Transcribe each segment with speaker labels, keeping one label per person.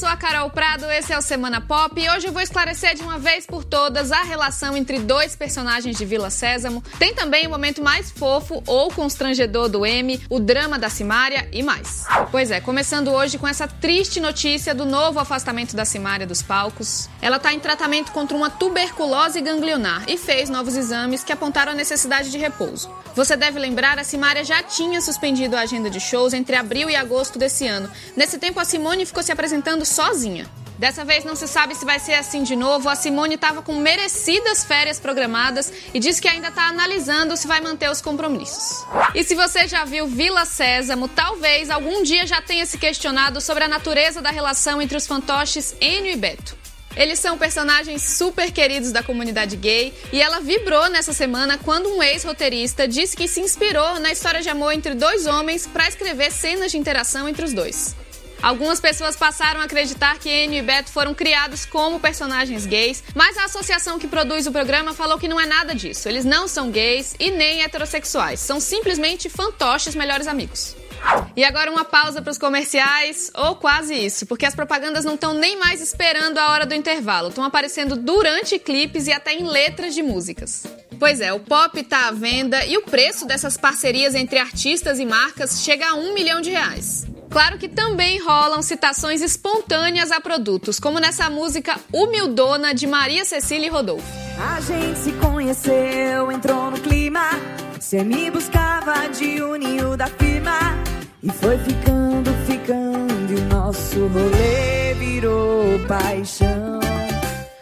Speaker 1: sou a Carol Prado, esse é o Semana Pop e hoje eu vou esclarecer de uma vez por todas a relação entre dois personagens de Vila Sésamo. Tem também o momento mais fofo ou constrangedor do M, o drama da Simária e mais. Pois é, começando hoje com essa triste notícia do novo afastamento da Simária dos palcos. Ela está em tratamento contra uma tuberculose ganglionar e fez novos exames que apontaram a necessidade de repouso. Você deve lembrar, a Simária já tinha suspendido a agenda de shows entre abril e agosto desse ano. Nesse tempo, a Simone ficou se apresentando sozinha. Dessa vez não se sabe se vai ser assim de novo. A Simone estava com merecidas férias programadas e diz que ainda está analisando se vai manter os compromissos. E se você já viu Vila Sésamo, talvez algum dia já tenha se questionado sobre a natureza da relação entre os fantoches Enio e Beto. Eles são personagens super queridos da comunidade gay e ela vibrou nessa semana quando um ex-roteirista disse que se inspirou na história de amor entre dois homens para escrever cenas de interação entre os dois. Algumas pessoas passaram a acreditar que Enio e Beto foram criados como personagens gays, mas a associação que produz o programa falou que não é nada disso. Eles não são gays e nem heterossexuais, são simplesmente fantoches melhores amigos. E agora uma pausa para os comerciais, ou quase isso, porque as propagandas não estão nem mais esperando a hora do intervalo, estão aparecendo durante clipes e até em letras de músicas. Pois é, o pop está à venda e o preço dessas parcerias entre artistas e marcas chega a um milhão de reais. Claro que também rolam citações espontâneas a produtos, como nessa música Humildona de Maria Cecília e Rodolfo.
Speaker 2: A gente se conheceu, entrou no clima. Você me buscava de uninho da firma. E foi ficando, ficando. E o nosso rolê virou paixão.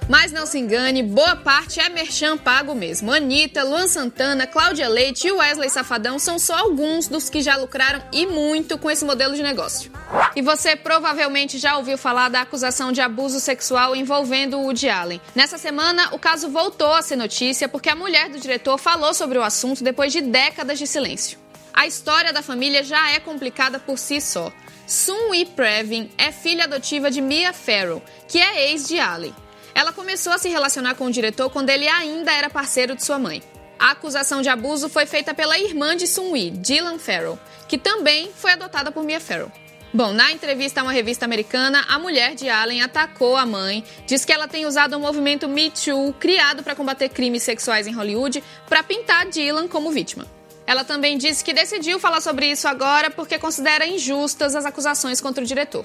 Speaker 1: Mas não se engane, boa parte é merchan pago mesmo. Anitta, Luan Santana, Cláudia Leite e Wesley Safadão são só alguns dos que já lucraram e muito com esse modelo de negócio. E você provavelmente já ouviu falar da acusação de abuso sexual envolvendo o Woody Allen. Nessa semana, o caso voltou a ser notícia porque a mulher do diretor falou sobre o assunto depois de décadas de silêncio. A história da família já é complicada por si só. Sun Yi Previn é filha adotiva de Mia Farrow, que é ex de Allen. Ela começou a se relacionar com o diretor quando ele ainda era parceiro de sua mãe. A acusação de abuso foi feita pela irmã de Sun-Yi, Dylan Farrell, que também foi adotada por Mia Farrow. Bom, na entrevista a uma revista americana, a mulher de Allen atacou a mãe, diz que ela tem usado o movimento Me Too, criado para combater crimes sexuais em Hollywood, para pintar Dylan como vítima. Ela também disse que decidiu falar sobre isso agora porque considera injustas as acusações contra o diretor.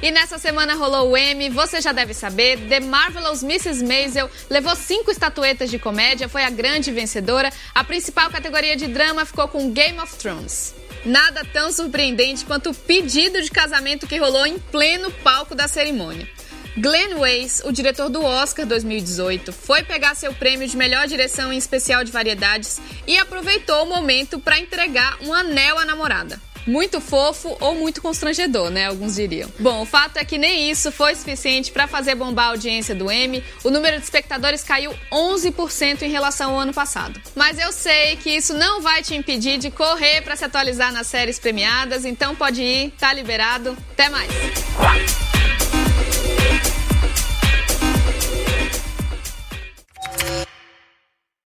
Speaker 1: E nessa semana rolou o Emmy, você já deve saber, The Marvelous Mrs. Maisel levou cinco estatuetas de comédia, foi a grande vencedora. A principal categoria de drama ficou com Game of Thrones. Nada tão surpreendente quanto o pedido de casamento que rolou em pleno palco da cerimônia. Glenn Weiss, o diretor do Oscar 2018, foi pegar seu prêmio de melhor direção em especial de variedades e aproveitou o momento para entregar um anel à namorada. Muito fofo ou muito constrangedor, né? Alguns diriam. Bom, o fato é que nem isso foi suficiente para fazer bombar a audiência do Emmy. O número de espectadores caiu 11% em relação ao ano passado. Mas eu sei que isso não vai te impedir de correr para se atualizar nas séries premiadas, então pode ir, tá liberado. Até mais.